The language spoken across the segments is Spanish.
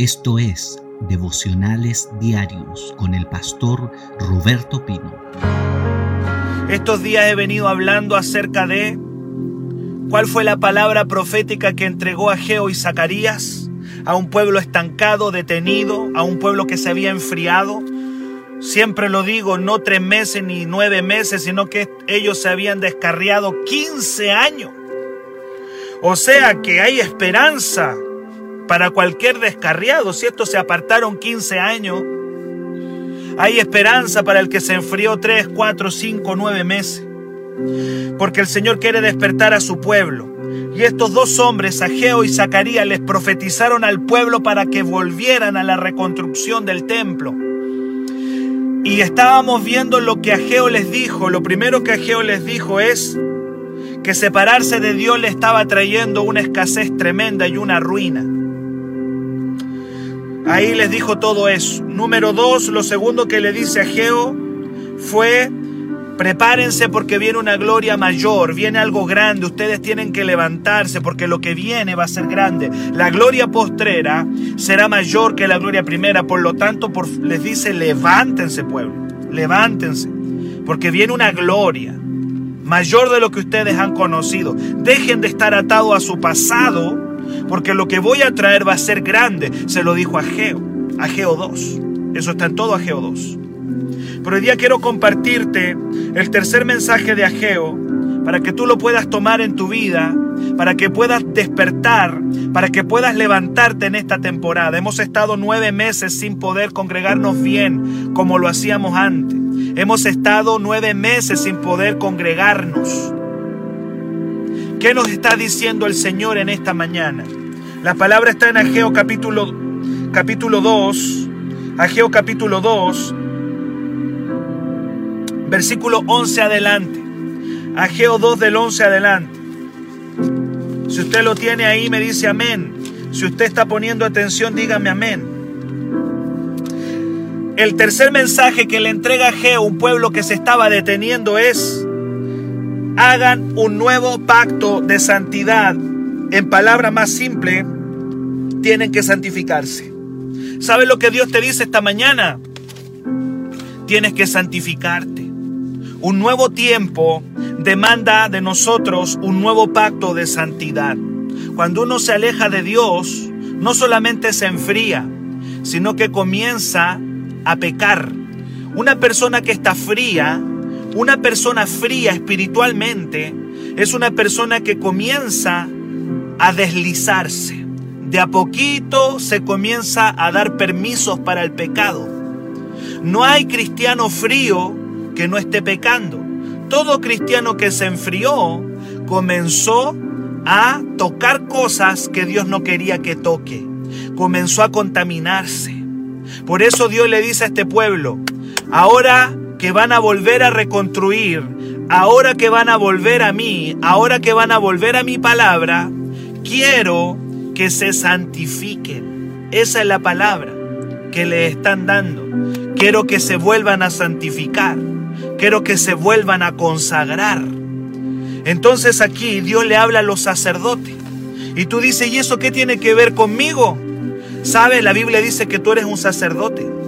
Esto es Devocionales Diarios con el pastor Roberto Pino. Estos días he venido hablando acerca de cuál fue la palabra profética que entregó a Geo y Zacarías a un pueblo estancado, detenido, a un pueblo que se había enfriado. Siempre lo digo, no tres meses ni nueve meses, sino que ellos se habían descarriado 15 años. O sea que hay esperanza para cualquier descarriado. Si estos se apartaron 15 años, hay esperanza para el que se enfrió 3, 4, 5, 9 meses. Porque el Señor quiere despertar a su pueblo. Y estos dos hombres, Ageo y Zacarías, les profetizaron al pueblo para que volvieran a la reconstrucción del templo. Y estábamos viendo lo que Ageo les dijo. Lo primero que Ageo les dijo es que separarse de Dios le estaba trayendo una escasez tremenda y una ruina. Ahí les dijo todo eso. Número dos, lo segundo que le dice a Geo fue, prepárense porque viene una gloria mayor, viene algo grande, ustedes tienen que levantarse porque lo que viene va a ser grande. La gloria postrera será mayor que la gloria primera, por lo tanto les dice, levántense pueblo, levántense, porque viene una gloria mayor de lo que ustedes han conocido. Dejen de estar atados a su pasado porque lo que voy a traer va a ser grande. Se lo dijo a Geo, a Geo 2. Eso está en todo Ageo 2. Pero hoy día quiero compartirte el tercer mensaje de Ageo para que tú lo puedas tomar en tu vida, para que puedas despertar, para que puedas levantarte en esta temporada. Hemos estado nueve meses sin poder congregarnos bien como lo hacíamos antes. Hemos estado nueve meses sin poder congregarnos. ¿Qué nos está diciendo el Señor en esta mañana? La palabra está en Ageo capítulo, capítulo 2, Ageo capítulo 2, versículo 11 adelante. Ageo 2 del 11 adelante. Si usted lo tiene ahí, me dice amén. Si usted está poniendo atención, dígame amén. El tercer mensaje que le entrega Ageo, un pueblo que se estaba deteniendo, es hagan un nuevo pacto de santidad. En palabra más simple, tienen que santificarse. ¿Sabes lo que Dios te dice esta mañana? Tienes que santificarte. Un nuevo tiempo demanda de nosotros un nuevo pacto de santidad. Cuando uno se aleja de Dios, no solamente se enfría, sino que comienza a pecar. Una persona que está fría una persona fría espiritualmente es una persona que comienza a deslizarse. De a poquito se comienza a dar permisos para el pecado. No hay cristiano frío que no esté pecando. Todo cristiano que se enfrió comenzó a tocar cosas que Dios no quería que toque. Comenzó a contaminarse. Por eso Dios le dice a este pueblo, ahora que van a volver a reconstruir, ahora que van a volver a mí, ahora que van a volver a mi palabra, quiero que se santifiquen. Esa es la palabra que le están dando. Quiero que se vuelvan a santificar. Quiero que se vuelvan a consagrar. Entonces aquí Dios le habla a los sacerdotes. Y tú dices, ¿y eso qué tiene que ver conmigo? ¿Sabes? La Biblia dice que tú eres un sacerdote.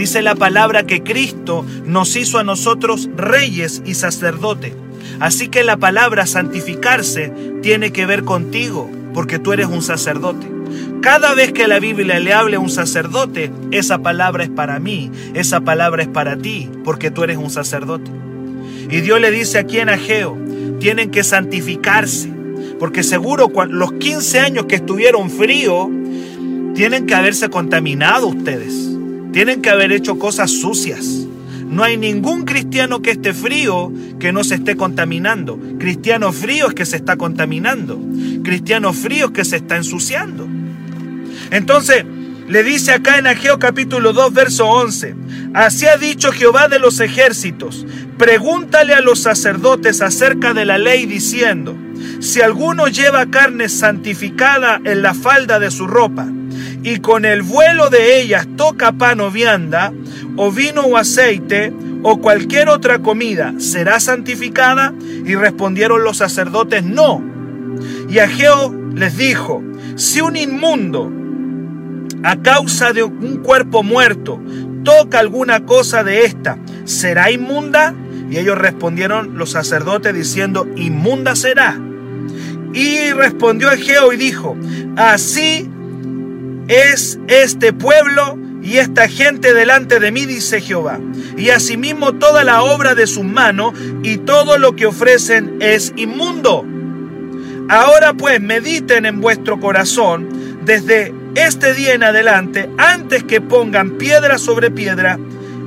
Dice la palabra que Cristo nos hizo a nosotros reyes y sacerdotes. Así que la palabra santificarse tiene que ver contigo, porque tú eres un sacerdote. Cada vez que la Biblia le hable a un sacerdote, esa palabra es para mí, esa palabra es para ti, porque tú eres un sacerdote. Y Dios le dice aquí en Ageo, tienen que santificarse, porque seguro los 15 años que estuvieron fríos, tienen que haberse contaminado ustedes. Tienen que haber hecho cosas sucias. No hay ningún cristiano que esté frío que no se esté contaminando. Cristiano frío es que se está contaminando. Cristiano frío es que se está ensuciando. Entonces, le dice acá en Ageo capítulo 2, verso 11, así ha dicho Jehová de los ejércitos, pregúntale a los sacerdotes acerca de la ley diciendo, si alguno lleva carne santificada en la falda de su ropa, y con el vuelo de ellas toca pan o vianda, o vino o aceite, o cualquier otra comida, ¿será santificada? Y respondieron los sacerdotes, no. Y Ageo les dijo, si un inmundo a causa de un cuerpo muerto, toca alguna cosa de esta, ¿será inmunda? Y ellos respondieron los sacerdotes diciendo, inmunda será. Y respondió Egeo y dijo, así es este pueblo y esta gente delante de mí, dice Jehová. Y asimismo toda la obra de su mano y todo lo que ofrecen es inmundo. Ahora pues mediten en vuestro corazón desde este día en adelante, antes que pongan piedra sobre piedra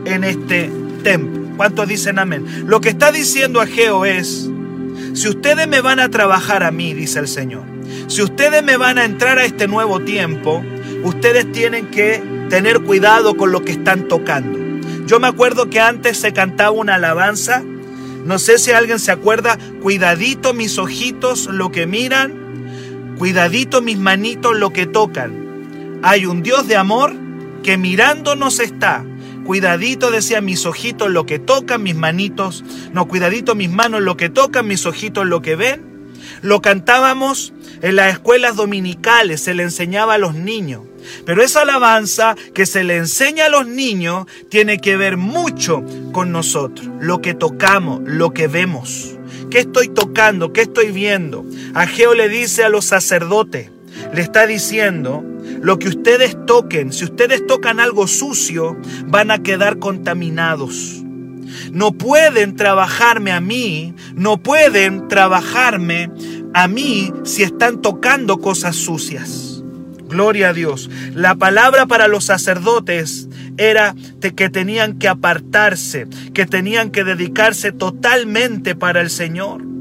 en este templo. ¿Cuántos dicen amén? Lo que está diciendo Ageo es, si ustedes me van a trabajar a mí, dice el Señor, si ustedes me van a entrar a este nuevo tiempo, ustedes tienen que tener cuidado con lo que están tocando. Yo me acuerdo que antes se cantaba una alabanza, no sé si alguien se acuerda, cuidadito mis ojitos lo que miran, cuidadito mis manitos lo que tocan. Hay un Dios de amor que mirándonos está. Cuidadito, decía, mis ojitos lo que tocan, mis manitos. No, cuidadito mis manos lo que tocan, mis ojitos lo que ven. Lo cantábamos en las escuelas dominicales, se le enseñaba a los niños. Pero esa alabanza que se le enseña a los niños tiene que ver mucho con nosotros, lo que tocamos, lo que vemos. ¿Qué estoy tocando? ¿Qué estoy viendo? Ageo le dice a los sacerdotes, le está diciendo, lo que ustedes toquen, si ustedes tocan algo sucio, van a quedar contaminados. No pueden trabajarme a mí, no pueden trabajarme a mí si están tocando cosas sucias. Gloria a Dios. La palabra para los sacerdotes era que tenían que apartarse, que tenían que dedicarse totalmente para el Señor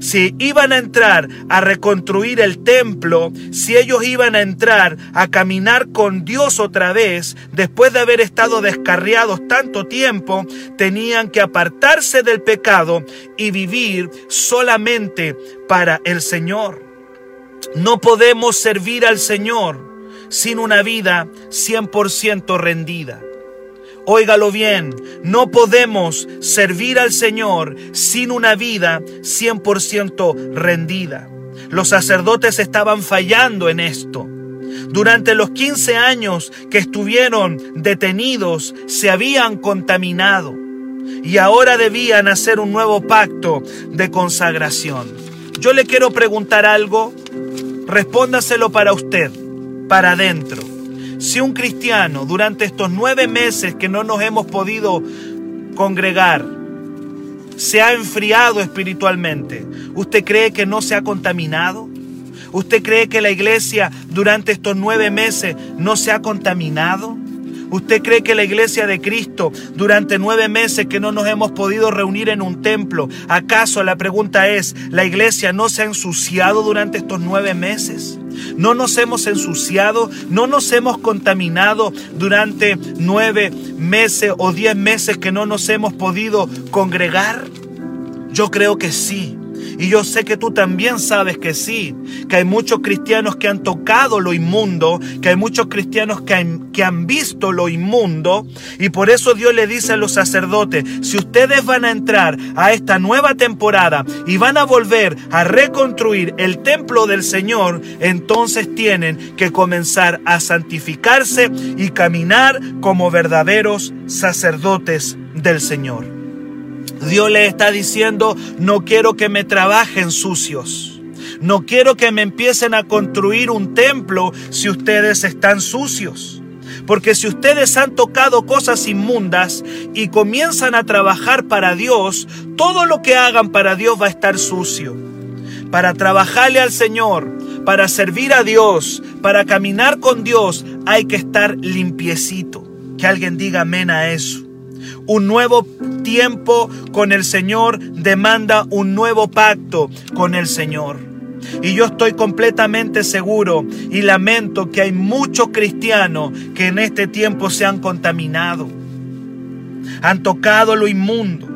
si iban a entrar a reconstruir el templo, si ellos iban a entrar a caminar con Dios otra vez, después de haber estado descarriados tanto tiempo, tenían que apartarse del pecado y vivir solamente para el Señor. No podemos servir al Señor sin una vida 100% rendida. Óigalo bien, no podemos servir al Señor sin una vida 100% rendida. Los sacerdotes estaban fallando en esto. Durante los 15 años que estuvieron detenidos, se habían contaminado y ahora debían hacer un nuevo pacto de consagración. Yo le quiero preguntar algo, respóndaselo para usted, para adentro. Si un cristiano durante estos nueve meses que no nos hemos podido congregar se ha enfriado espiritualmente, ¿usted cree que no se ha contaminado? ¿Usted cree que la iglesia durante estos nueve meses no se ha contaminado? ¿Usted cree que la iglesia de Cristo durante nueve meses que no nos hemos podido reunir en un templo, acaso la pregunta es, ¿la iglesia no se ha ensuciado durante estos nueve meses? ¿No nos hemos ensuciado? ¿No nos hemos contaminado durante nueve meses o diez meses que no nos hemos podido congregar? Yo creo que sí. Y yo sé que tú también sabes que sí, que hay muchos cristianos que han tocado lo inmundo, que hay muchos cristianos que han, que han visto lo inmundo. Y por eso Dios le dice a los sacerdotes, si ustedes van a entrar a esta nueva temporada y van a volver a reconstruir el templo del Señor, entonces tienen que comenzar a santificarse y caminar como verdaderos sacerdotes del Señor. Dios le está diciendo, no quiero que me trabajen sucios. No quiero que me empiecen a construir un templo si ustedes están sucios. Porque si ustedes han tocado cosas inmundas y comienzan a trabajar para Dios, todo lo que hagan para Dios va a estar sucio. Para trabajarle al Señor, para servir a Dios, para caminar con Dios, hay que estar limpiecito. Que alguien diga amén a eso. Un nuevo tiempo con el Señor demanda un nuevo pacto con el Señor. Y yo estoy completamente seguro y lamento que hay muchos cristianos que en este tiempo se han contaminado. Han tocado lo inmundo,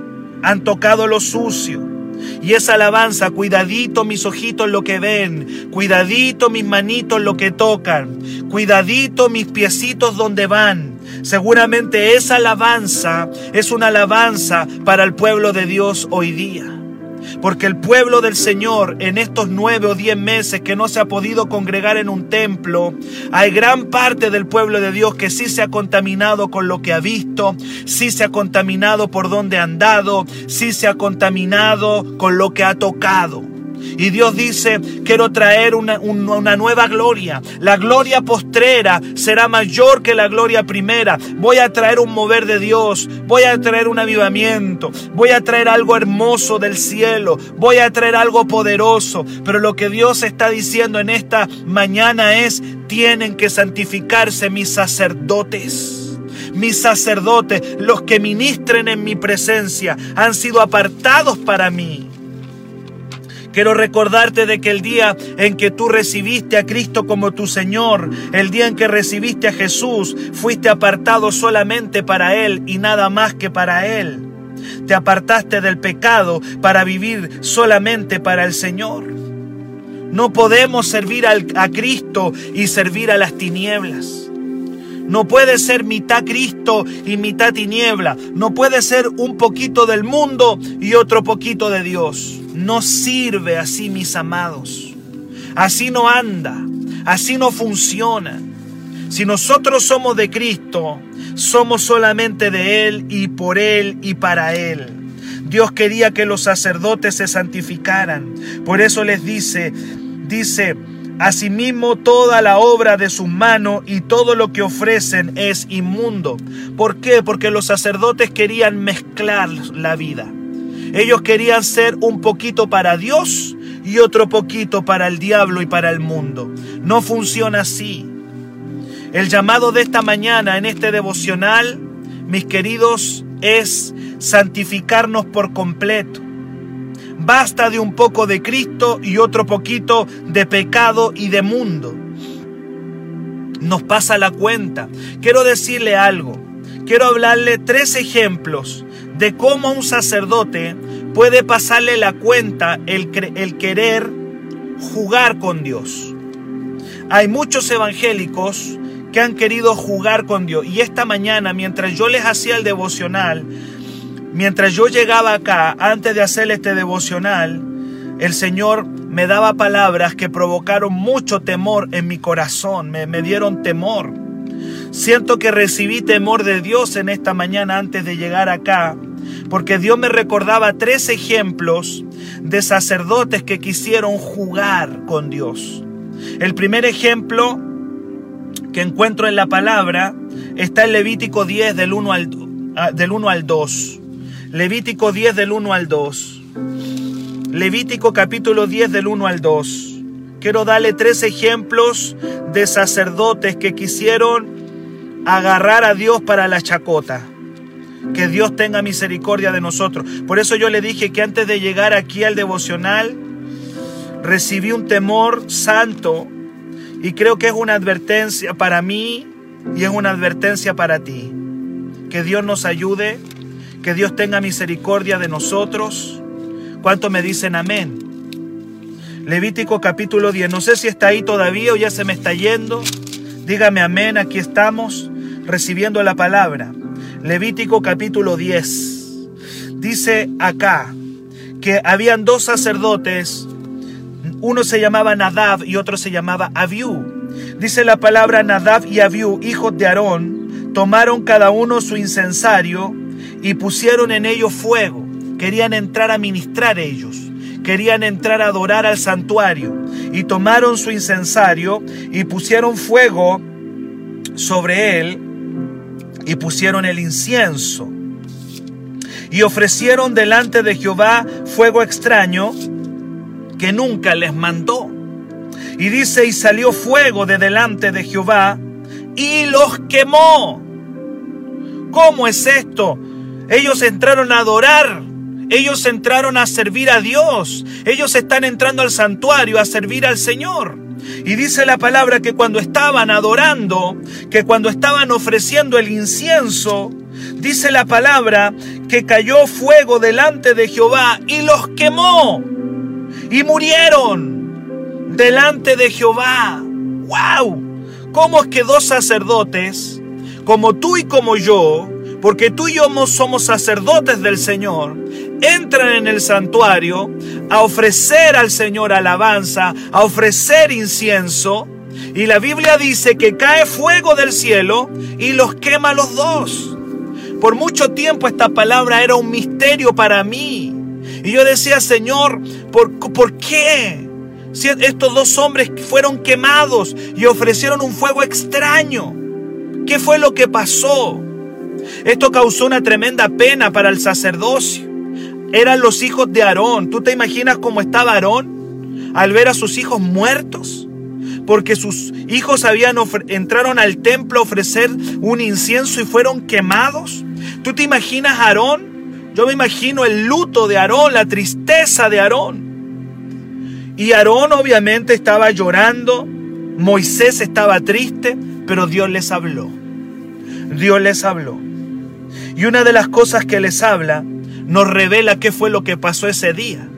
han tocado lo sucio. Y esa alabanza, cuidadito mis ojitos lo que ven, cuidadito mis manitos lo que tocan, cuidadito mis piecitos donde van, Seguramente esa alabanza es una alabanza para el pueblo de Dios hoy día. Porque el pueblo del Señor en estos nueve o diez meses que no se ha podido congregar en un templo, hay gran parte del pueblo de Dios que sí se ha contaminado con lo que ha visto, sí se ha contaminado por donde ha andado, sí se ha contaminado con lo que ha tocado. Y Dios dice, quiero traer una, una, nueva gloria. La gloria postrera será mayor que la gloria primera. Voy a traer un mover de Dios. Voy a traer un avivamiento. Voy a traer algo hermoso del cielo. Voy a traer algo poderoso. Pero lo que Dios está diciendo en esta mañana es, tienen que santificarse mis sacerdotes mis sacerdotes, los que ministren en mi presencia, han sido apartados para mí. Quiero recordarte de que el día en que tú recibiste a Cristo como tu Señor, el día en que recibiste a Jesús, fuiste apartado solamente para Él y nada más que para Él. Te apartaste del pecado para vivir solamente para el Señor. No podemos servir a Cristo y servir a las tinieblas. No puede ser mitad Cristo y mitad tiniebla. No puede ser un poquito del mundo y otro poquito de Dios no sirve así, mis amados. Así no anda, así no funciona. Si nosotros somos de Cristo, somos solamente de Él y por Él y para Él. Dios quería que los sacerdotes se santificaran. Por eso les dice, dice, Asimismo, toda la obra de sus manos y todo lo que ofrecen es inmundo. ¿Por qué? Porque los sacerdotes querían mezclar la vida. Ellos querían ser un poquito para Dios y otro poquito para el diablo y para el mundo. No funciona así. El llamado de esta mañana en este devocional, mis queridos, es santificarnos por completo. Basta de un poco de Cristo y otro poquito de pecado y de mundo. Nos pasa la cuenta. Quiero decirle algo. Quiero hablarle tres ejemplos de cómo un sacerdote puede pasarle la cuenta el, el querer jugar con Dios. Hay muchos evangélicos que han querido jugar con Dios. Y esta mañana, mientras yo les hacía el devocional, mientras yo llegaba acá, antes de hacer este devocional, el Señor me daba palabras que provocaron mucho temor en mi corazón, me, dieron temor. Siento que recibí temor de Dios en esta mañana antes de llegar acá porque Dios me recordaba tres ejemplos de sacerdotes que quisieron jugar con Dios. El primer ejemplo que encuentro en la palabra está en Levítico 10 del 1 al, ah, del 1 al 2. Levítico 10 del 1 al 2. Levítico capítulo 10 del 1 al 2. Quiero darle tres ejemplos de sacerdotes que quisieron agarrar a Dios para la chacota. Que Dios tenga misericordia de nosotros. Por eso yo le dije que antes de llegar aquí al devocional, recibí un temor santo y creo que es una advertencia para mí y es una advertencia para ti. Que Dios nos ayude, que Dios tenga misericordia de nosotros. ¿Cuánto me dicen amén? Levítico capítulo 10. No sé si está ahí todavía o ya se me está yendo. Dígame amén, aquí estamos recibiendo la palabra. Levítico capítulo 10. Dice acá que habían dos sacerdotes, uno se llamaba Nadab y otro se llamaba Abiú. Dice la palabra Nadab y Abiú, hijos de Aarón, tomaron cada uno su incensario y pusieron en ellos fuego. Querían entrar a ministrar ellos, querían entrar a adorar al santuario y tomaron su incensario y pusieron fuego sobre él y pusieron el incienso y ofrecieron delante de Jehová fuego extraño que nunca les mandó. Y dice, y salió fuego de delante de Jehová y los quemó. ¿Cómo es esto? Ellos entraron a adorar, ellos entraron a servir a Dios, ellos están entrando al santuario a servir al Señor. Y dice la palabra que cuando estaban adorando, que cuando estaban ofreciendo el incienso, dice la palabra que cayó fuego delante de Jehová y los quemó. Y murieron delante de Jehová. ¡Wow! ¿Cómo es que dos sacerdotes, como tú y como yo, porque tú y yo somos sacerdotes del Señor, entran en el santuario a ofrecer al Señor alabanza, a ofrecer incienso, y la Biblia dice que cae fuego del cielo y los quema los dos. Por mucho tiempo esta palabra era un misterio para mí. Y yo decía, Señor, ¿por, ¿por qué? Si estos dos hombres fueron quemados y ofrecieron un fuego extraño. ¿Qué fue lo que pasó? Esto causó una tremenda pena para el sacerdocio. Eran los hijos de Aarón. ¿Tú te imaginas cómo estaba Aarón al ver a sus hijos muertos? Porque sus hijos habían entraron al templo a ofrecer un incienso y fueron quemados. ¿Tú te imaginas Aarón? Yo me imagino el luto de Aarón, la tristeza de Aarón. Y Aarón obviamente estaba llorando, Moisés estaba triste, pero Dios les habló. Dios les habló. Y una de las cosas que les habla nos revela qué fue lo que pasó ese día.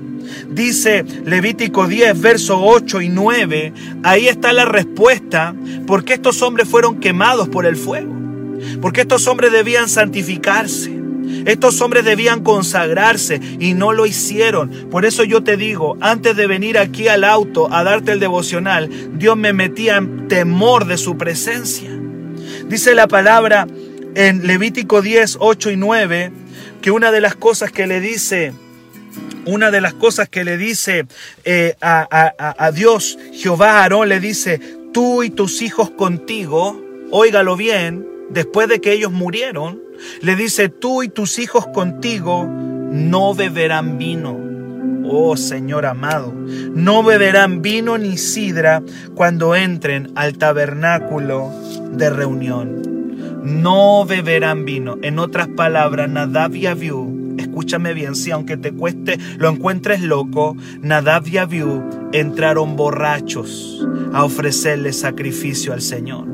Dice Levítico 10, versos 8 y 9, ahí está la respuesta, porque estos hombres fueron quemados por el fuego, porque estos hombres debían santificarse. Estos hombres debían consagrarse y no lo hicieron. Por eso yo te digo, antes de venir aquí al auto a darte el devocional, Dios me metía en temor de su presencia. Dice la palabra en Levítico 10, 8 y 9, que una de las cosas que le dice, una de las cosas que le dice eh, a, Dios, Jehová a Aarón le dice, tú y tus hijos contigo, óigalo bien, después de que ellos murieron, le dice, tú y tus hijos contigo no beberán vino. Oh Señor amado, no beberán vino ni sidra cuando entren al tabernáculo de reunión no beberán vino. En otras palabras, Nadab y escúchame bien, si aunque te cueste, lo encuentres loco, Nadab y entraron borrachos a ofrecerle sacrificio al Señor.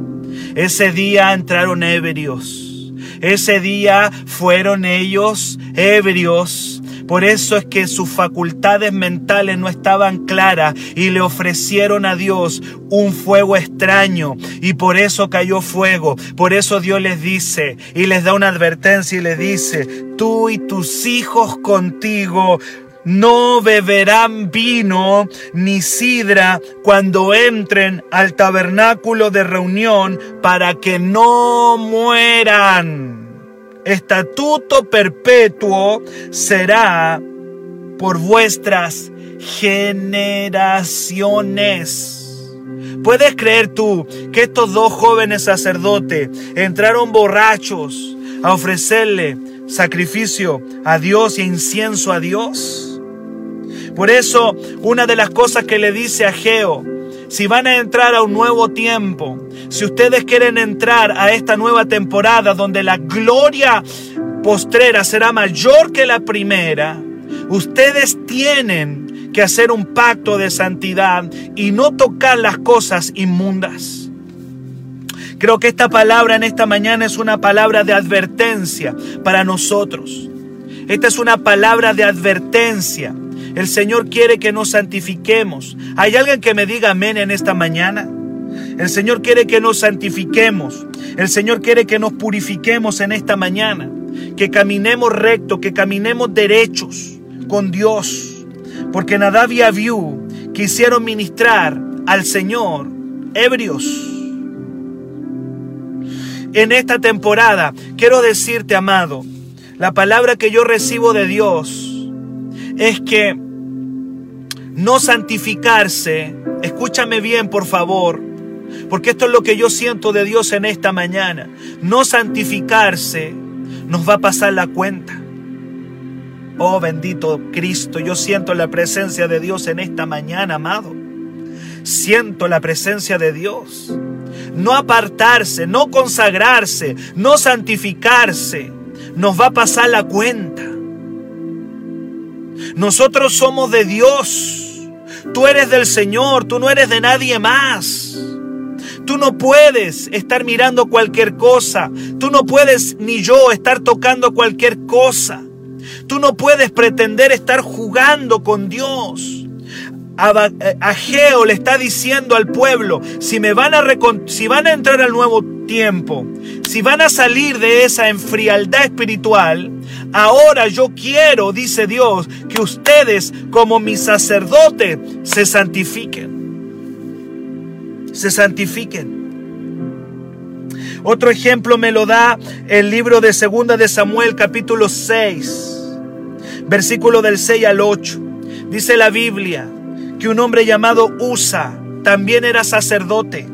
Ese día entraron ebrios. Ese día fueron ellos ebrios por eso es que sus facultades mentales no estaban claras y le ofrecieron a Dios un fuego extraño y por eso cayó fuego. Por eso Dios les dice y les da una advertencia y les dice, tú y tus hijos contigo no beberán vino ni sidra cuando entren al tabernáculo de reunión para que no mueran estatuto perpetuo será por vuestras generaciones. ¿Puedes creer tú que estos dos jóvenes sacerdotes entraron borrachos a ofrecerle sacrificio a Dios y incienso a Dios? Por eso, una de las cosas que le dice a Geo, si van a entrar a un nuevo tiempo, si ustedes quieren entrar a esta nueva temporada donde la gloria postrera será mayor que la primera, ustedes tienen que hacer un pacto de santidad y no tocar las cosas inmundas. Creo que esta palabra en esta mañana es una palabra de advertencia para nosotros. Esta es una palabra de advertencia el Señor quiere que nos santifiquemos. ¿Hay alguien que me diga amén en esta mañana? El Señor quiere que nos santifiquemos. El Señor quiere que nos purifiquemos en esta mañana. Que caminemos recto, que caminemos derechos con Dios. Porque Nadab y Abiú quisieron ministrar al Señor ebrios. En esta temporada quiero decirte, amado, la palabra que yo recibo de Dios es que no santificarse, escúchame bien por favor, porque esto es lo que yo siento de Dios en esta mañana, no santificarse nos va a pasar la cuenta. Oh bendito Cristo, yo siento la presencia de Dios en esta mañana, amado. Siento la presencia de Dios. No apartarse, no consagrarse, no santificarse, nos va a pasar la cuenta. Nosotros somos de Dios. Tú eres del Señor, tú no eres de nadie más. Tú no puedes estar mirando cualquier cosa. Tú no puedes ni yo estar tocando cualquier cosa. Tú no puedes pretender estar jugando con Dios. Ageo le está diciendo al pueblo, si me van a si van a entrar al nuevo tiempo, si van a salir de esa enfrialdad espiritual, ahora yo quiero, dice Dios, que ustedes como mis sacerdotes se santifiquen. Se santifiquen. Otro ejemplo me lo da el libro de Segunda de Samuel capítulo 6, versículo del 6 al 8. Dice la Biblia, que un hombre llamado Usa también era sacerdote.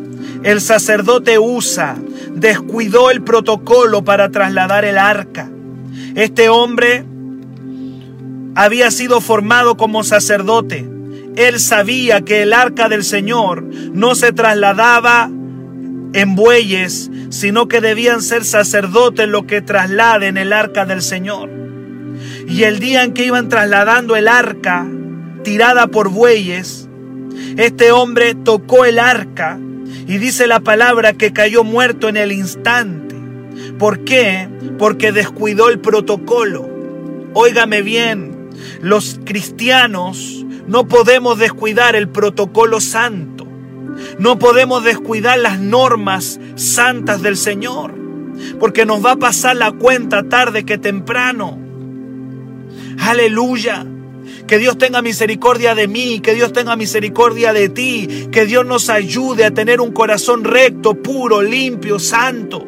El sacerdote Usa descuidó el protocolo para trasladar el arca. Este hombre había sido formado como sacerdote. Él sabía que el arca del Señor no se trasladaba en bueyes, sino que debían ser sacerdotes los que trasladen el arca del Señor. Y el día en que iban trasladando el arca, tirada por bueyes, este hombre tocó el arca y dice la palabra que cayó muerto en el instante. ¿Por qué? Porque descuidó el protocolo. Óigame bien, los cristianos no podemos descuidar el protocolo santo. No podemos descuidar las normas santas del Señor. Porque nos va a pasar la cuenta tarde que temprano. Aleluya. Que Dios tenga misericordia de mí, que Dios tenga misericordia de ti, que Dios nos ayude a tener un corazón recto, puro, limpio, santo.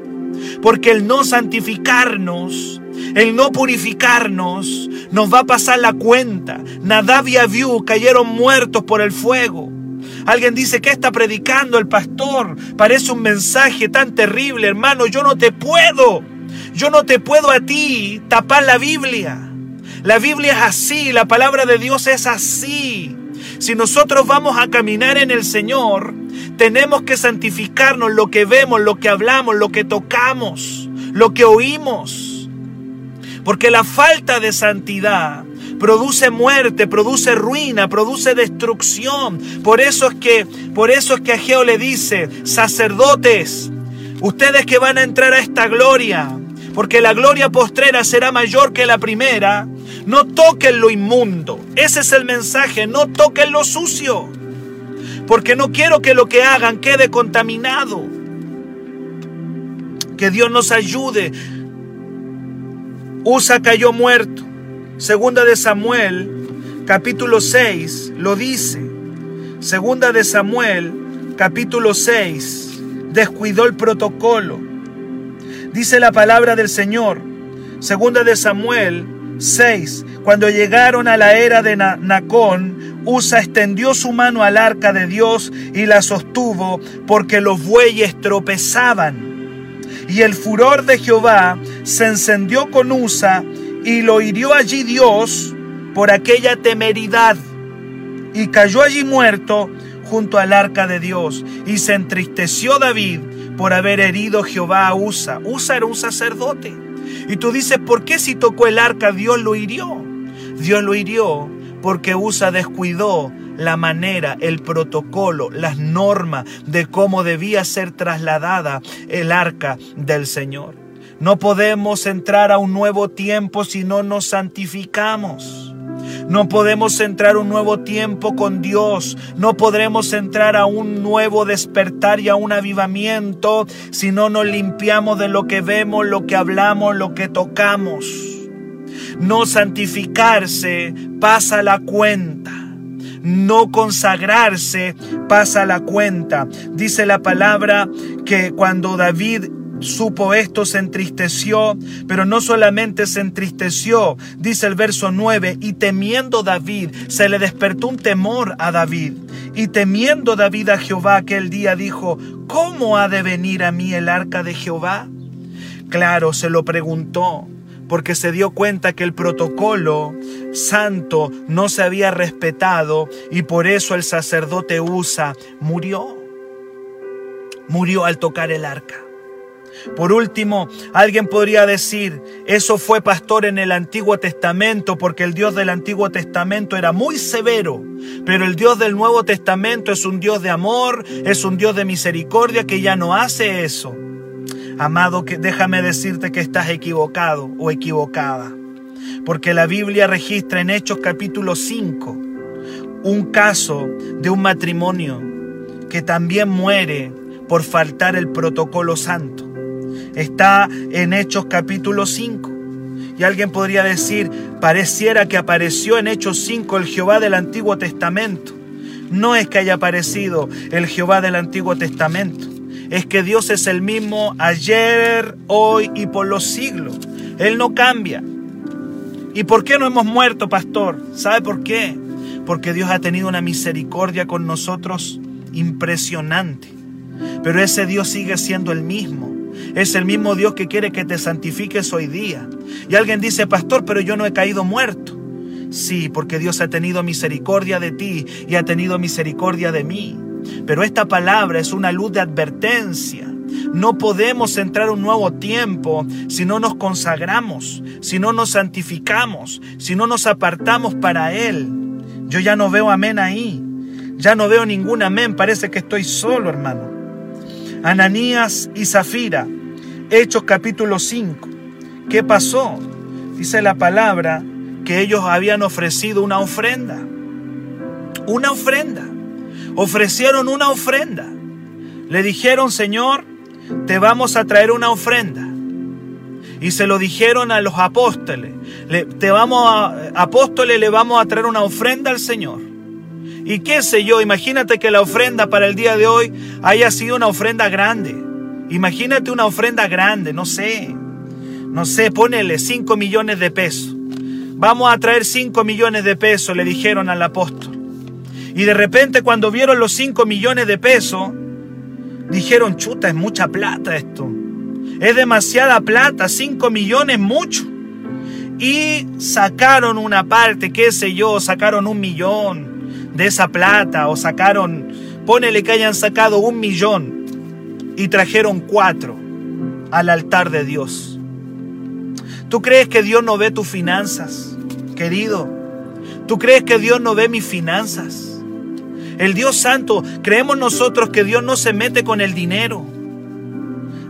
Porque el no santificarnos, el no purificarnos, nos va a pasar la cuenta. Nadab y Abiú cayeron muertos por el fuego. Alguien dice que está predicando el pastor. Parece un mensaje tan terrible, hermano. Yo no te puedo. Yo no te puedo a ti tapar la Biblia. La Biblia es así, la palabra de Dios es así. Si nosotros vamos a caminar en el Señor, tenemos que santificarnos lo que vemos, lo que hablamos, lo que tocamos, lo que oímos. Porque la falta de santidad produce muerte, produce ruina, produce destrucción. Por eso es que, por eso es que Ageo le dice, sacerdotes, ustedes que van a entrar a esta gloria, porque la gloria postrera será mayor que la primera, no toquen lo inmundo. Ese es el mensaje, no toquen lo sucio. Porque no quiero que lo que hagan quede contaminado. Que Dios nos ayude. Usa cayó muerto. Segunda de Samuel, capítulo 6, lo dice. Segunda de Samuel, capítulo 6, descuidó el protocolo. Dice la palabra del Señor. Segunda de Samuel 6. Cuando llegaron a la era de Nacón, Usa extendió su mano al arca de Dios y la sostuvo porque los bueyes tropezaban. Y el furor de Jehová se encendió con Usa y lo hirió allí Dios por aquella temeridad. Y cayó allí muerto junto al arca de Dios. Y se entristeció David por haber herido Jehová a Usa. Usa era un sacerdote. Y tú dices, ¿por qué si tocó el arca Dios lo hirió? Dios lo hirió porque Usa descuidó la manera, el protocolo, las normas de cómo debía ser trasladada el arca del Señor. No podemos entrar a un nuevo tiempo si no nos santificamos. No podemos entrar un nuevo tiempo con Dios. No podremos entrar a un nuevo despertar y a un avivamiento si no nos limpiamos de lo que vemos, lo que hablamos, lo que tocamos. No santificarse pasa la cuenta. No consagrarse pasa la cuenta. Dice la palabra que cuando David supo esto, se entristeció, pero no solamente se entristeció, dice el verso 9, y temiendo David, se le despertó un temor a David. Y temiendo David a Jehová aquel día dijo, ¿cómo ha de venir a mí el arca de Jehová? Claro, se lo preguntó, porque se dio cuenta que el protocolo santo no se había respetado y por eso el sacerdote Usa murió. Murió al tocar el arca. Por último, alguien podría decir, eso fue pastor en el Antiguo Testamento porque el Dios del Antiguo Testamento era muy severo, pero el Dios del Nuevo Testamento es un Dios de amor, es un Dios de misericordia que ya no hace eso. Amado, déjame decirte que estás equivocado o equivocada, porque la Biblia registra en Hechos capítulo 5 un caso de un matrimonio que también muere por faltar el protocolo santo. Está en Hechos capítulo 5. Y alguien podría decir, pareciera que apareció en Hechos 5 el Jehová del Antiguo Testamento. No es que haya aparecido el Jehová del Antiguo Testamento. Es que Dios es el mismo ayer, hoy y por los siglos. Él no cambia. ¿Y por qué no hemos muerto, pastor? ¿Sabe por qué? Porque Dios ha tenido una misericordia con nosotros impresionante. Pero ese Dios sigue siendo el mismo. Es el mismo Dios que quiere que te santifiques hoy día. Y alguien dice, pastor, pero yo no he caído muerto. Sí, porque Dios ha tenido misericordia de ti y ha tenido misericordia de mí. Pero esta palabra es una luz de advertencia. No podemos entrar un nuevo tiempo si no nos consagramos, si no nos santificamos, si no nos apartamos para Él. Yo ya no veo amén ahí. Ya no veo ningún amén. Parece que estoy solo, hermano. Ananías y Zafira, Hechos capítulo 5. ¿Qué pasó? Dice la palabra que ellos habían ofrecido una ofrenda. Una ofrenda. Ofrecieron una ofrenda. Le dijeron, Señor, te vamos a traer una ofrenda. Y se lo dijeron a los apóstoles. Le, te vamos a, apóstoles, le vamos a traer una ofrenda al Señor. Y qué sé yo, imagínate que la ofrenda para el día de hoy haya sido una ofrenda grande. Imagínate una ofrenda grande, no sé. No sé, ponele 5 millones de pesos. Vamos a traer 5 millones de pesos, le dijeron al apóstol. Y de repente cuando vieron los 5 millones de pesos, dijeron, chuta, es mucha plata esto. Es demasiada plata, 5 millones, mucho. Y sacaron una parte, qué sé yo, sacaron un millón de esa plata o sacaron, ponele que hayan sacado un millón y trajeron cuatro al altar de Dios. ¿Tú crees que Dios no ve tus finanzas, querido? ¿Tú crees que Dios no ve mis finanzas? El Dios Santo, creemos nosotros que Dios no se mete con el dinero.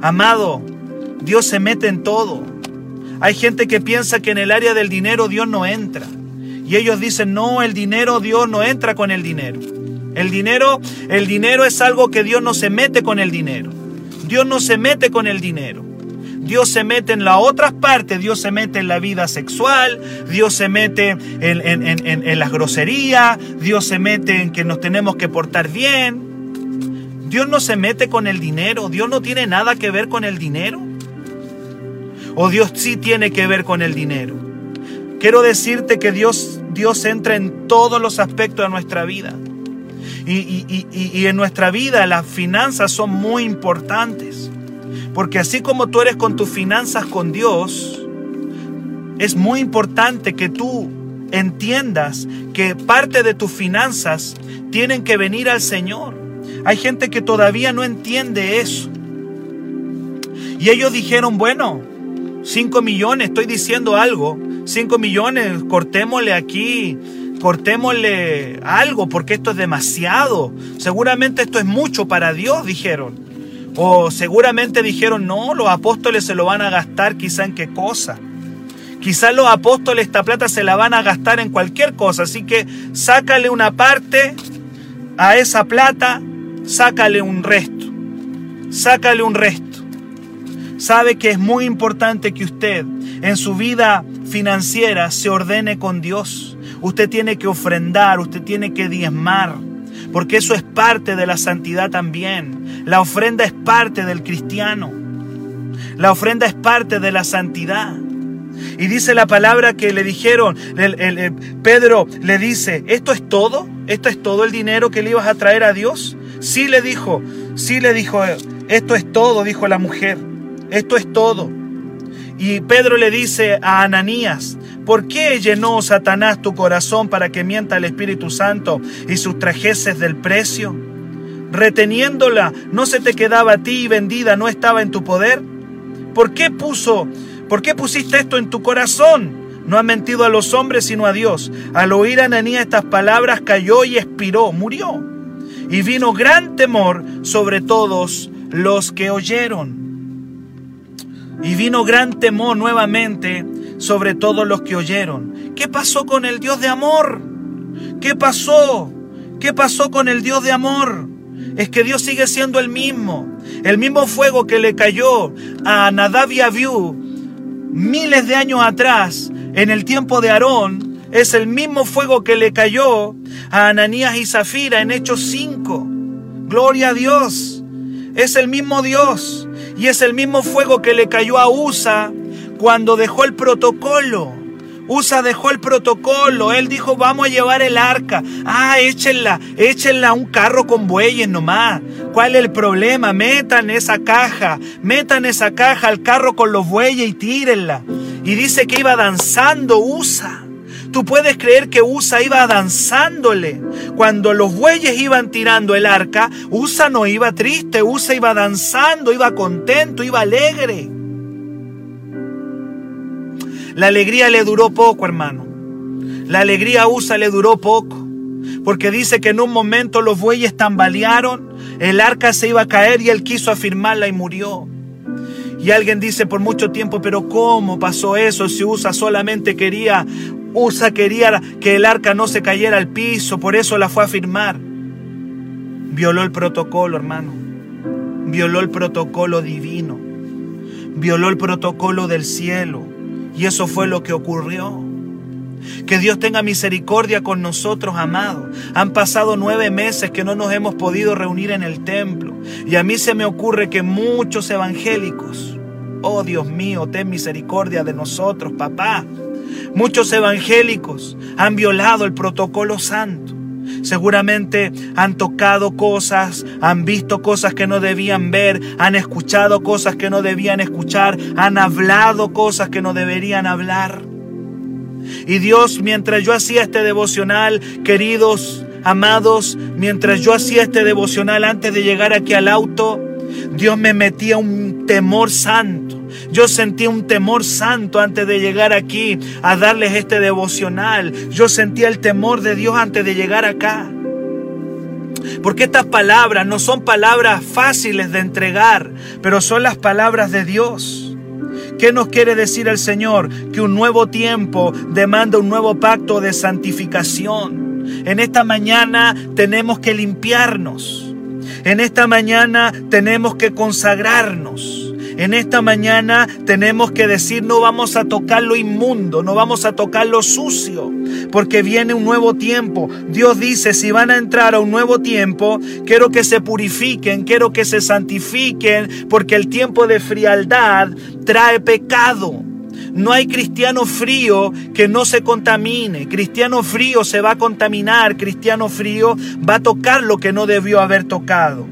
Amado, Dios se mete en todo. Hay gente que piensa que en el área del dinero Dios no entra. Y ellos dicen, no, el dinero, Dios no entra con el dinero. El dinero, el dinero es algo que Dios no se mete con el dinero. Dios no se mete con el dinero. Dios se mete en las otras partes, Dios se mete en la vida sexual, Dios se mete en, en, en, en las groserías, Dios se mete en que nos tenemos que portar bien. Dios no se mete con el dinero, Dios no tiene nada que ver con el dinero. O Dios sí tiene que ver con el dinero. Quiero decirte que Dios, Dios entra en todos los aspectos de nuestra vida. Y, y, y, y en nuestra vida las finanzas son muy importantes. Porque así como tú eres con tus finanzas con Dios, es muy importante que tú entiendas que parte de tus finanzas tienen que venir al Señor. Hay gente que todavía no entiende eso. Y ellos dijeron, bueno, 5 millones, estoy diciendo algo, 5 millones, cortémosle aquí, cortémosle algo, porque esto es demasiado. Seguramente esto es mucho para Dios, dijeron. O seguramente dijeron, no, los apóstoles se lo van a gastar quizá en qué cosa. Quizás los apóstoles esta plata se la van a gastar en cualquier cosa. Así que sácale una parte a esa plata, sácale un resto. Sácale un resto. Sabe que es muy importante que usted en su vida financiera se ordene con Dios. Usted tiene que ofrendar, usted tiene que diezmar, porque eso es parte de la santidad también. La ofrenda es parte del cristiano. La ofrenda es parte de la santidad. Y dice la palabra que le dijeron, el, Pedro le dice, ¿esto es todo? ¿Esto es todo el dinero que le ibas a traer a Dios? Sí le dijo, sí le dijo, esto es todo, dijo la mujer, esto es todo. Y Pedro le dice a Ananías, ¿por qué llenó Satanás tu corazón para que mienta el Espíritu Santo y sustrajeses del precio? Reteniéndola, ¿no se te quedaba a ti y vendida no estaba en tu poder? ¿Por qué puso ¿Por qué pusiste esto en tu corazón? No ha mentido a los hombres sino a Dios. Al oír a Ananías estas palabras cayó y expiró, murió. Y vino gran temor sobre todos los que oyeron. Y vino gran temor nuevamente sobre todos los que oyeron. ¿Qué pasó con el Dios de amor? ¿Qué pasó? ¿Qué pasó con el Dios de amor? Es que Dios sigue siendo el mismo. El mismo fuego que le cayó a Nadab y Abiú miles de años atrás, en el tiempo de Aarón, es el mismo fuego que le cayó a Ananías y Zafira en Hechos 5. Gloria a Dios. Es el mismo Dios. Y es el mismo fuego que le cayó a Usa cuando dejó el protocolo. Usa dejó el protocolo. Él dijo, vamos a llevar el arca. Ah, échenla, échenla a un carro con bueyes nomás. ¿Cuál es el problema? Metan esa caja, metan esa caja al carro con los bueyes y tírenla. Y dice que iba danzando Usa. Tú puedes creer que Usa iba danzándole. Cuando los bueyes iban tirando el arca, Usa no iba triste, Usa iba danzando, iba contento, iba alegre. La alegría le duró poco, hermano. La alegría a Usa le duró poco. Porque dice que en un momento los bueyes tambalearon, el arca se iba a caer y él quiso afirmarla y murió. Y alguien dice por mucho tiempo, pero ¿cómo pasó eso si Usa solamente quería, Usa quería que el arca no se cayera al piso, por eso la fue a firmar? Violó el protocolo, hermano. Violó el protocolo divino. Violó el protocolo del cielo. Y eso fue lo que ocurrió. Que Dios tenga misericordia con nosotros, amados. Han pasado nueve meses que no nos hemos podido reunir en el templo. Y a mí se me ocurre que muchos evangélicos, oh Dios mío, ten misericordia de nosotros, papá. Muchos evangélicos han violado el protocolo santo. Seguramente han tocado cosas, han visto cosas que no debían ver, han escuchado cosas que no debían escuchar, han hablado cosas que no deberían hablar. Y Dios, mientras yo hacía este devocional, queridos, amados, mientras yo hacía este devocional antes de llegar aquí al auto, Dios me metía un temor santo. Yo sentía un temor santo antes de llegar aquí a darles este devocional. Yo sentía el temor de Dios antes de llegar acá. Porque estas palabras no son palabras fáciles de entregar, pero son las palabras de Dios. ¿Qué nos quiere decir el Señor? Que un nuevo tiempo demanda un nuevo pacto de santificación. En esta mañana tenemos que limpiarnos. En esta mañana tenemos que consagrarnos. En esta mañana tenemos que decir no vamos a tocar lo inmundo, no vamos a tocar lo sucio, porque viene un nuevo tiempo. Dios dice, si van a entrar a un nuevo tiempo, quiero que se purifiquen, quiero que se santifiquen, porque el tiempo de frialdad trae pecado. No hay cristiano frío que no se contamine. Cristiano frío se va a contaminar. Cristiano frío va a tocar lo que no debió haber tocado.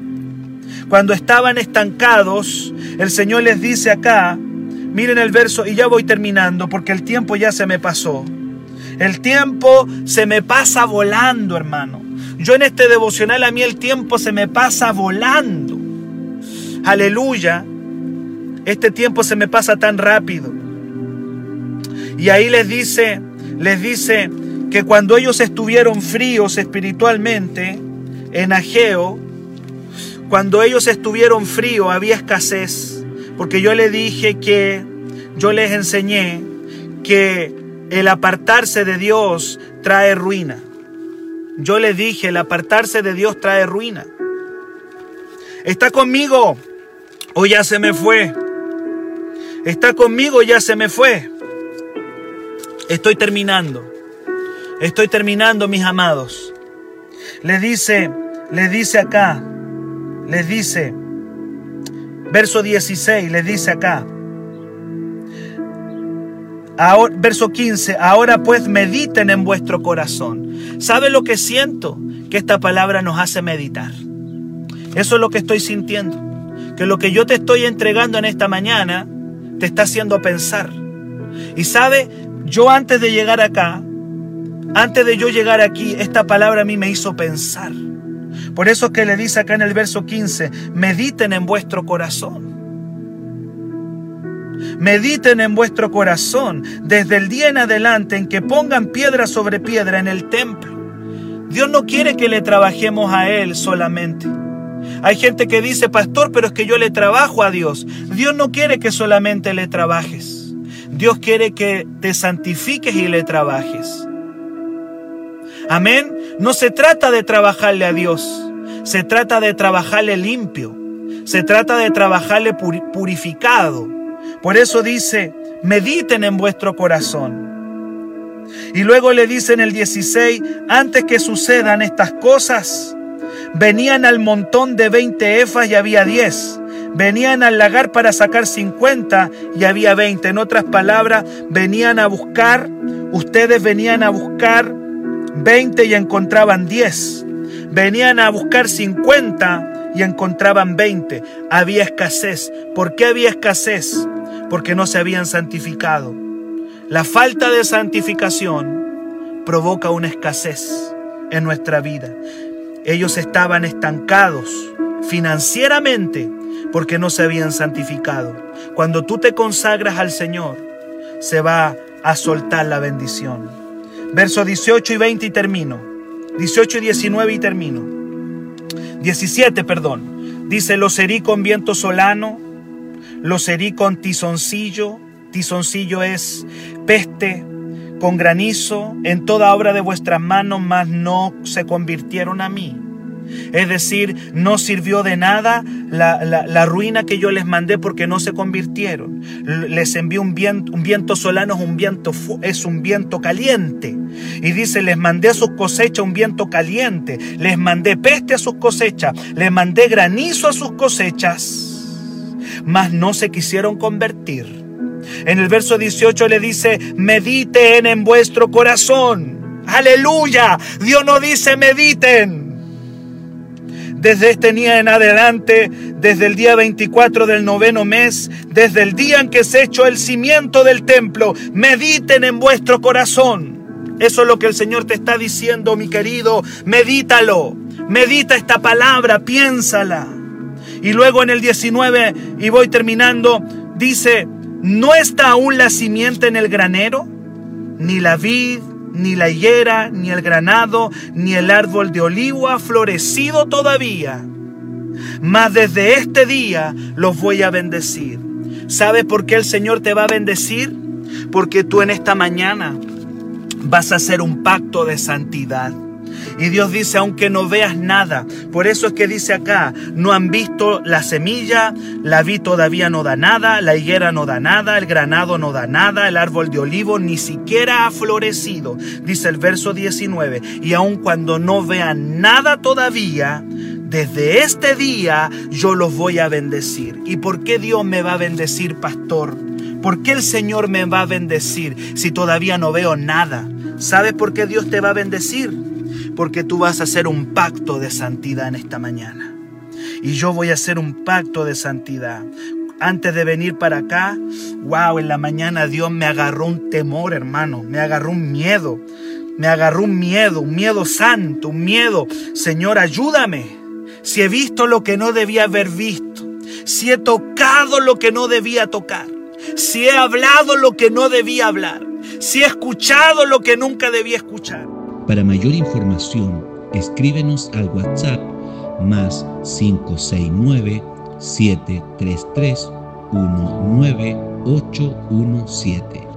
Cuando estaban estancados, el Señor les dice acá, miren el verso y ya voy terminando porque el tiempo ya se me pasó. El tiempo se me pasa volando, hermano. Yo en este devocional a mí el tiempo se me pasa volando. Aleluya. Este tiempo se me pasa tan rápido. Y ahí les dice, les dice que cuando ellos estuvieron fríos espiritualmente en Ageo, cuando ellos estuvieron fríos había escasez, porque yo les dije que, yo les enseñé que el apartarse de Dios trae ruina. Yo les dije, el apartarse de Dios trae ruina. ¿Está conmigo o ya se me fue? ¿Está conmigo ya se me fue? Estoy terminando. Estoy terminando, mis amados. Le dice, le dice acá, les dice, verso 16, les dice acá, verso 15, ahora pues mediten en vuestro corazón. ¿Sabe lo que siento? Que esta palabra nos hace meditar. Eso es lo que estoy sintiendo. Que lo que yo te estoy entregando en esta mañana te está haciendo pensar. Y sabe, yo antes de llegar acá, antes de yo llegar aquí, esta palabra a mí me hizo pensar. Por eso es que le dice acá en el verso 15, mediten en vuestro corazón. Mediten en vuestro corazón desde el día en adelante en que pongan piedra sobre piedra en el templo. Dios no quiere que le trabajemos a Él solamente. Hay gente que dice, pastor, pero es que yo le trabajo a Dios. Dios no quiere que solamente le trabajes. Dios quiere que te santifiques y le trabajes. Amén. No se trata de trabajarle a Dios, se trata de trabajarle limpio, se trata de trabajarle purificado. Por eso dice, mediten en vuestro corazón. Y luego le dice en el 16, antes que sucedan estas cosas, venían al montón de 20 efas y había 10. Venían al lagar para sacar 50 y había 20. En otras palabras, venían a buscar, ustedes venían a buscar 20 y encontraban 10. Venían a buscar 50 y encontraban 20. Había escasez. ¿Por qué había escasez? Porque no se habían santificado. La falta de santificación provoca una escasez en nuestra vida. Ellos estaban estancados financieramente porque no se habían santificado. Cuando tú te consagras al Señor, se va a soltar la bendición. Versos 18 y 20 y termino. 18 y 19 y termino. 17, perdón. Dice, los herí con viento solano, los herí con tizoncillo, tizoncillo es peste, con granizo, en toda obra de vuestras manos, mas no se convirtieron a mí. Es decir, no sirvió de nada la, ruina que yo les mandé porque no se convirtieron. Les envié un viento, un viento solano, es un viento, es un viento caliente. Y dice, les mandé a sus cosechas un viento caliente. Les mandé peste a sus cosechas. Les mandé granizo a sus cosechas. Mas no se quisieron convertir. En el verso 18 le dice, mediten en vuestro corazón. Aleluya. Dios no dice mediten. Desde este día en adelante, desde el día 24 del noveno mes, desde el día en que se echó el cimiento del templo, mediten en vuestro corazón. Eso es lo que el Señor te está diciendo, mi querido. Medítalo. Medita esta palabra, piénsala. Y luego en el 19, y voy terminando, dice, ¿No está aún la simiente en el granero? Ni la vid, ni la higuera, ni el granado, ni el árbol de olivo ha florecido todavía. Mas desde este día los voy a bendecir. ¿Sabes por qué el Señor te va a bendecir? Porque tú en esta mañana vas a hacer un pacto de santidad. Y Dios dice, aunque no veas nada, por eso es que dice acá, no han visto la semilla, la vid todavía no da nada, la higuera no da nada, el granado no da nada, el árbol de olivo ni siquiera ha florecido, dice el verso 19. Y aun cuando no vean nada todavía, desde este día yo los voy a bendecir. ¿Y por qué Dios me va a bendecir, pastor? ¿Por qué el Señor me va a bendecir si todavía no veo nada? ¿Sabes por qué Dios te va a bendecir? Porque tú vas a hacer un pacto de santidad en esta mañana. Y yo voy a hacer un pacto de santidad. Antes de venir para acá, wow, en la mañana Dios me agarró un temor, hermano, me agarró un miedo, me agarró un miedo, un miedo santo, un miedo. Señor, ayúdame. Si he visto lo que no debía haber visto, si he tocado lo que no debía tocar, si he hablado lo que no debía hablar, si he escuchado lo que nunca debía escuchar. Para mayor información, escríbenos al WhatsApp más 569 733 19817.